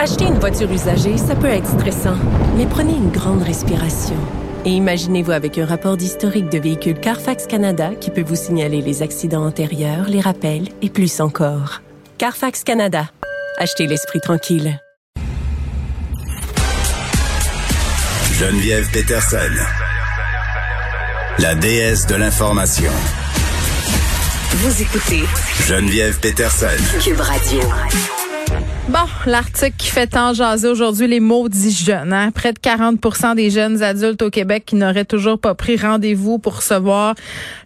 Acheter une voiture usagée, ça peut être stressant, mais prenez une grande respiration. Et imaginez-vous avec un rapport d'historique de véhicule Carfax Canada qui peut vous signaler les accidents antérieurs, les rappels et plus encore. Carfax Canada. Achetez l'esprit tranquille. Geneviève Peterson. La déesse de l'information. Vous écoutez Geneviève Peterson. Cube Radio. Bon, l'article qui fait tant jaser aujourd'hui les maudits jeunes. Hein? Près de 40 des jeunes adultes au Québec qui n'auraient toujours pas pris rendez-vous pour recevoir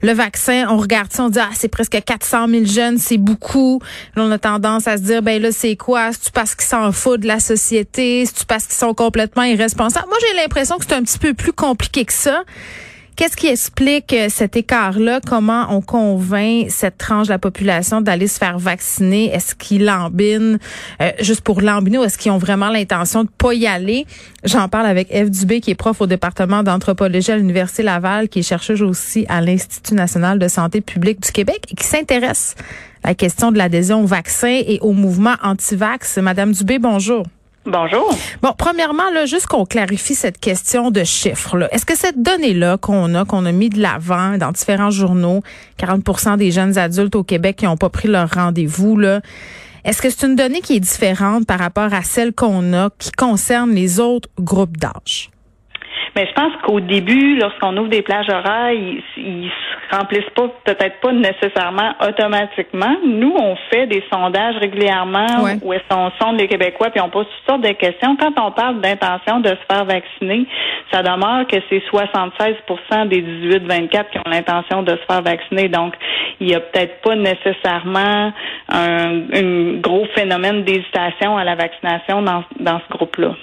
le vaccin. On regarde ça, on dit ah c'est presque 400 000 jeunes, c'est beaucoup. Là, on a tendance à se dire ben là c'est quoi? C'est parce qu'ils s'en foutent de la société? C'est parce qu'ils sont complètement irresponsables? Moi j'ai l'impression que c'est un petit peu plus compliqué que ça. Qu'est-ce qui explique euh, cet écart-là? Comment on convainc cette tranche de la population d'aller se faire vacciner? Est-ce qu'ils lambinent euh, juste pour lambiner ou est-ce qu'ils ont vraiment l'intention de pas y aller? J'en parle avec Eve Dubé, qui est prof au département d'anthropologie à l'Université Laval, qui est chercheuse aussi à l'Institut national de santé publique du Québec et qui s'intéresse à la question de l'adhésion au vaccin et au mouvement anti-vax. Madame Dubé, bonjour. Bonjour. Bon, premièrement, là, juste qu'on clarifie cette question de chiffres. Est-ce que cette donnée-là qu'on a, qu'on a mis de l'avant dans différents journaux, 40% des jeunes adultes au Québec qui n'ont pas pris leur rendez-vous, là, est-ce que c'est une donnée qui est différente par rapport à celle qu'on a qui concerne les autres groupes d'âge? Mais je pense qu'au début, lorsqu'on ouvre des plages horaires, ils, ils se remplissent pas, peut-être pas nécessairement automatiquement. Nous, on fait des sondages régulièrement où est-ce qu'on sonde les Québécois puis on pose toutes sortes de questions. Quand on parle d'intention de se faire vacciner, ça demeure que c'est 76% des 18-24 qui ont l'intention de se faire vacciner. Donc, il y a peut-être pas nécessairement un, un gros phénomène d'hésitation à la vaccination dans, dans ce groupe-là.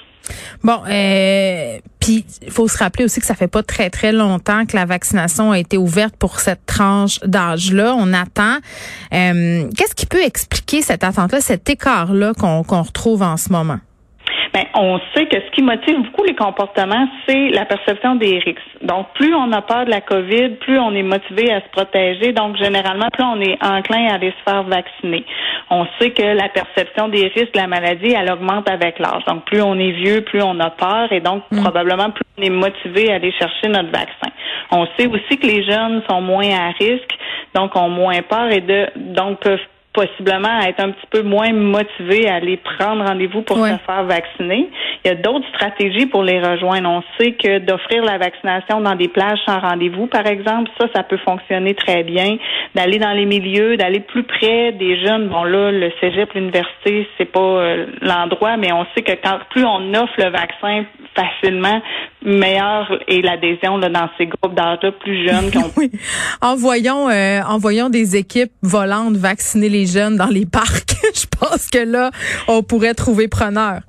Bon, euh, il faut se rappeler aussi que ça fait pas très très longtemps que la vaccination a été ouverte pour cette tranche d'âge-là. On attend. Euh, Qu'est-ce qui peut expliquer cette attente-là, cet écart-là qu'on retrouve en ce moment? Ben, on sait que ce qui motive beaucoup les comportements, c'est la perception des risques. Donc, plus on a peur de la COVID, plus on est motivé à se protéger. Donc, généralement, plus on est enclin à aller se faire vacciner. On sait que la perception des risques de la maladie, elle augmente avec l'âge. Donc, plus on est vieux, plus on a peur et donc, mm. probablement, plus on est motivé à aller chercher notre vaccin. On sait aussi que les jeunes sont moins à risque, donc ont moins peur et de, donc peuvent possiblement être un petit peu moins motivés à aller prendre rendez-vous pour se faire vacciner. Il y a d'autres stratégies pour les rejoindre. On sait que d'offrir la vaccination dans des plages sans rendez-vous, par exemple, ça, ça peut fonctionner très bien. D'aller dans les milieux, d'aller plus près des jeunes. Bon là, le cégep, l'université, c'est pas euh, l'endroit, mais on sait que quand plus on offre le vaccin facilement, meilleure est l'adhésion dans ces groupes d'âge plus jeunes. oui. Envoyons, euh, envoyons des équipes volantes vacciner les jeunes dans les parcs. Je pense que là, on pourrait trouver preneur.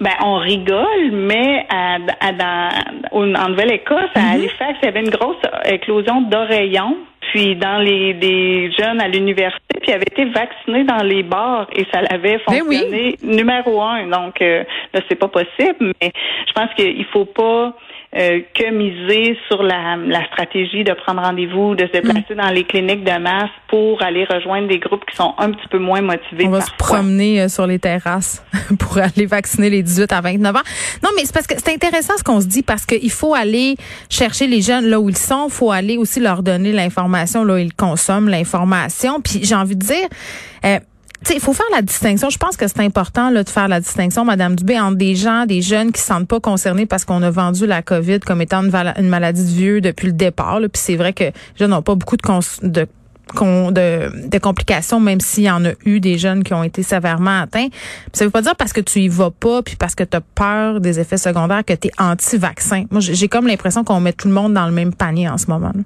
Ben, on rigole, mais à, dans, en Nouvelle-Écosse, à mm-hmm. Halifax, il y avait une grosse éclosion d'oreillons. Puis dans les, des jeunes à l'université, puis avaient été vaccinés dans les bars et ça l'avait ben fonctionné numéro un. Donc euh, là, c'est pas possible, mais je pense qu'il faut pas euh, que miser sur la, la, stratégie de prendre rendez-vous, de se déplacer dans les cliniques de masse pour aller rejoindre des groupes qui sont un petit peu moins motivés. On va se promener euh, sur les terrasses pour aller vacciner les 18 à 29 ans. Non, mais c'est parce que c'est intéressant ce qu'on se dit parce qu'il faut aller chercher les jeunes là où ils sont, il faut aller aussi leur donner l'information là où ils consomment l'information. Puis j'ai envie de dire, euh, il faut faire la distinction. Je pense que c'est important là, de faire la distinction, Madame Dubé, entre des gens, des jeunes qui ne se sentent pas concernés parce qu'on a vendu la COVID comme étant une, maladie de vieux depuis le départ. Puis c'est vrai que les jeunes n'ont pas beaucoup de, de de, de, complications, même s'il y en a eu des jeunes qui ont été sévèrement atteints. Ça veut pas dire parce que tu y vas pas, puis parce que tu as peur des effets secondaires que tu es anti-vaccin. Moi, j'ai comme l'impression qu'on met tout le monde dans le même panier en ce moment. Là.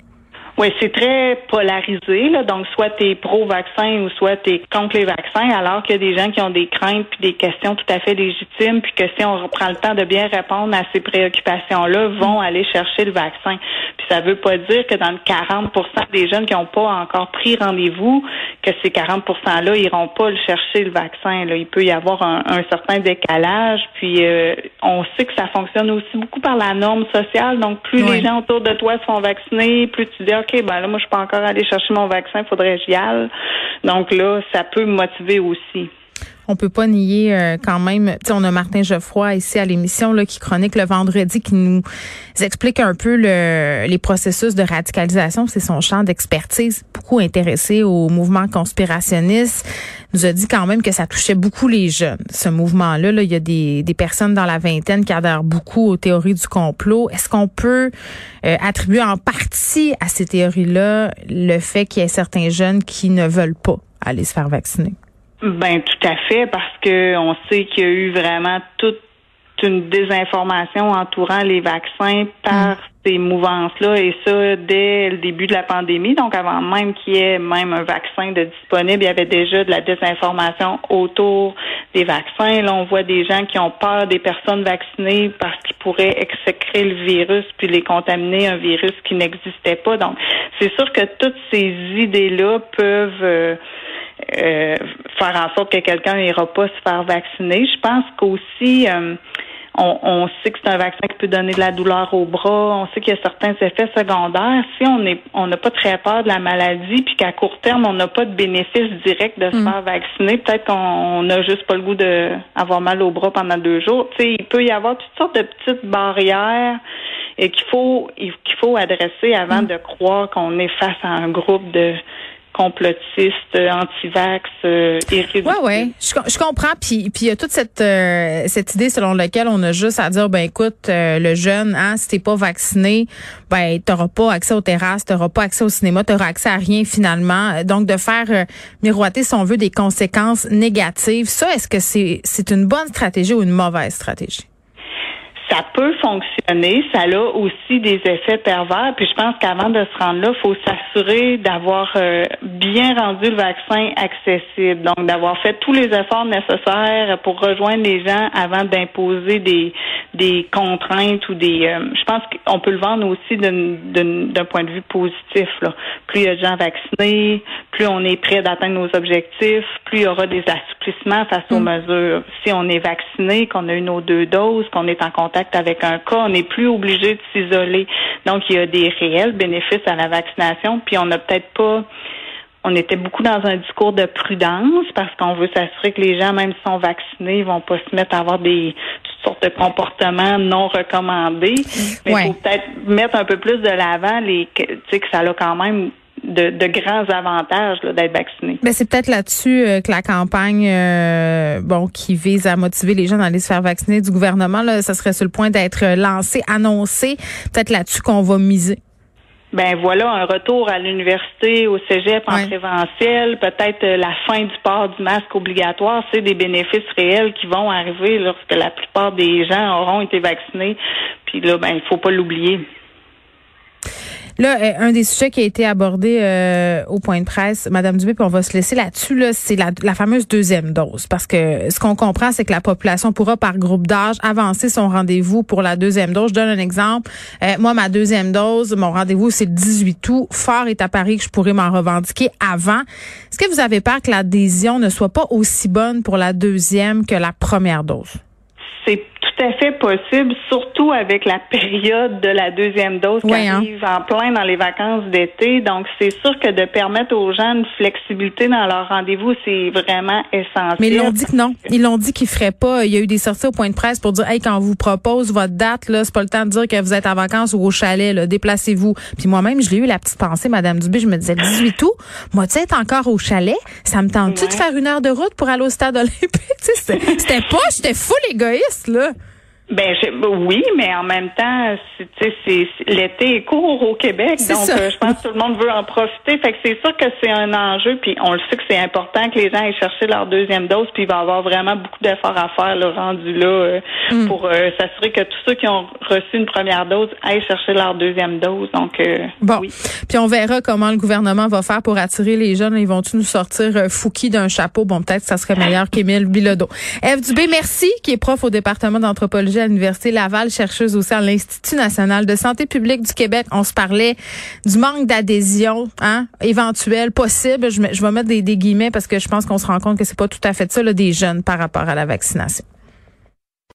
Oui, c'est très polarisé. Là. Donc, soit tu es pro-vaccin ou soit tu es contre les vaccins, alors qu'il y a des gens qui ont des craintes puis des questions tout à fait légitimes, puis que si on reprend le temps de bien répondre à ces préoccupations-là, vont aller chercher le vaccin. Puis ça veut pas dire que dans le 40 des jeunes qui n'ont pas encore pris rendez-vous, que ces 40 %-là iront pas le chercher le vaccin. Là. Il peut y avoir un, certain décalage. Puis euh, on sait que ça fonctionne aussi beaucoup par la norme sociale. Donc, plus les gens autour de toi se font vacciner, plus tu dis OK, ben là, moi, je peux encore aller chercher mon vaccin, faudrait que j'y aille. Donc là, ça peut me motiver aussi. On peut pas nier euh, quand même. Tu on a Martin Geoffroy ici à l'émission là qui chronique le vendredi, qui nous explique un peu le, les processus de radicalisation. C'est son champ d'expertise, beaucoup intéressé au mouvement conspirationniste. Nous a dit quand même que ça touchait beaucoup les jeunes. Ce mouvement-là, là, il y a des, des personnes dans la vingtaine qui adhèrent beaucoup aux théories du complot. Est-ce qu'on peut euh, attribuer en partie à ces théories-là le fait qu'il y ait certains jeunes qui ne veulent pas aller se faire vacciner? Ben tout à fait, parce que on sait qu'il y a eu vraiment toute une désinformation entourant les vaccins par mm. ces mouvances-là, et ça dès le début de la pandémie. Donc avant même qu'il y ait même un vaccin de disponible, il y avait déjà de la désinformation autour des vaccins. Là, on voit des gens qui ont peur des personnes vaccinées parce qu'ils pourraient exécrer le virus puis les contaminer un virus qui n'existait pas. Donc c'est sûr que toutes ces idées-là peuvent euh, euh, faire en sorte que quelqu'un n'ira pas se faire vacciner. Je pense qu'aussi, euh, on, on, sait que c'est un vaccin qui peut donner de la douleur au bras. On sait qu'il y a certains effets secondaires. Si on est, on n'a pas très peur de la maladie, puis qu'à court terme on n'a pas de bénéfice direct de se mm. faire vacciner, peut-être qu'on n'a juste pas le goût d'avoir mal au bras pendant deux jours. Tu sais, il peut y avoir toutes sortes de petites barrières et qu'il faut qu'il faut adresser avant mm. de croire qu'on est face à un groupe de complotiste, anti-vax, euh, Ouais, ouais, je, je comprends. Puis, puis il y a toute cette euh, cette idée selon laquelle on a juste à dire, ben écoute, euh, le jeune, hein, si t'es pas vacciné, ben t'auras pas accès aux terrasses, t'auras pas accès au cinéma, t'auras accès à rien finalement. Donc de faire euh, miroiter, si on veut, des conséquences négatives, ça, est-ce que c'est c'est une bonne stratégie ou une mauvaise stratégie? Ça peut fonctionner. Ça a aussi des effets pervers. Puis je pense qu'avant de se rendre là, il faut s'assurer d'avoir euh, bien rendu le vaccin accessible. Donc d'avoir fait tous les efforts nécessaires pour rejoindre les gens avant d'imposer des des contraintes ou des. Euh, je pense qu'on peut le vendre aussi d'un point de vue positif. Là. Plus il y a de gens vaccinés, plus on est prêt d'atteindre nos objectifs, plus il y aura des assouplissements face aux mm. mesures. Si on est vacciné, qu'on a eu nos deux doses, qu'on est en contact avec un cas, on n'est plus obligé de s'isoler. Donc, il y a des réels bénéfices à la vaccination, puis on n'a peut-être pas on était beaucoup dans un discours de prudence parce qu'on veut s'assurer que les gens, même s'ils sont vaccinés, ils vont pas se mettre à avoir des toutes sortes de comportements non recommandés. Mais il faut peut-être mettre un peu plus de l'avant les tu sais que ça a quand même de, grands avantages d'être vacciné. Mais c'est peut-être là-dessus euh, que la campagne, euh, bon, qui vise à motiver les gens à aller se faire vacciner du gouvernement, là, ça serait sur le point d'être lancé, annoncé. Peut-être là-dessus qu'on va miser. Ben voilà, un retour à l'université, au cégep en préventiel, peut-être euh, la fin du port du masque obligatoire, c'est des bénéfices réels qui vont arriver lorsque la plupart des gens auront été vaccinés. Puis là, ben il faut pas l'oublier. Là, euh, un des sujets qui a été abordé euh, au point de presse, Madame Dubé, puis on va se laisser là-dessus, là, c'est la, la, fameuse deuxième dose. Parce que ce qu'on comprend, c'est que la population pourra, par groupe d'âge, avancer son rendez-vous pour la deuxième dose. Je donne un exemple. Euh, moi, ma deuxième dose, mon rendez-vous, c'est le 18 août. Fort est à Paris que je pourrais m'en revendiquer avant. Est-ce que vous avez peur que l'adhésion ne soit pas aussi bonne pour la deuxième que la première dose? C'est à fait possible, surtout avec la période de la deuxième dose qui hein. arrive en plein dans les vacances d'été. Donc, c'est sûr que de permettre aux gens une flexibilité dans leur rendez-vous, c'est vraiment essentiel. Mais ils l'ont dit que non. Ils l'ont dit qu'ils feraient pas. Il y a eu des sorties au point de presse pour dire, hey, quand on vous propose votre date, là, c'est pas le temps de dire que vous êtes en vacances ou au chalet, là, déplacez-vous. Puis moi-même, je l'ai eu la petite pensée, Madame Dubé, je me disais, 18 août, moi, tu sais, encore au chalet, ça me tente-tu de faire une heure de route pour aller au stade olympique? c'était pas, j'étais full égoïste, là. Ben oui, mais en même temps, c'est l'été est court au Québec, donc euh, je pense que tout le monde veut en profiter. Fait que c'est sûr que c'est un enjeu, puis on le sait que c'est important que les gens aillent chercher leur deuxième dose, puis il va y avoir vraiment beaucoup d'efforts à faire le rendu là euh, mm. pour euh, s'assurer que tous ceux qui ont reçu une première dose aillent chercher leur deuxième dose. Donc bon, puis on verra comment le gouvernement va faire pour attirer les jeunes. Ils vont-tu nous sortir Fouki d'un chapeau? Bon, peut-être que ça serait meilleur qu'Émile Bilodeau. Eve Dubé, merci, qui est prof au département d'anthropologie à l'Université Laval, chercheuse aussi à l'Institut national de santé publique du Québec. On se parlait du manque d'adhésion hein, éventuel, possible. Je, vais mettre des, des, guillemets parce que je pense qu'on se rend compte que c'est pas tout à fait ça, là, des jeunes par rapport à la vaccination.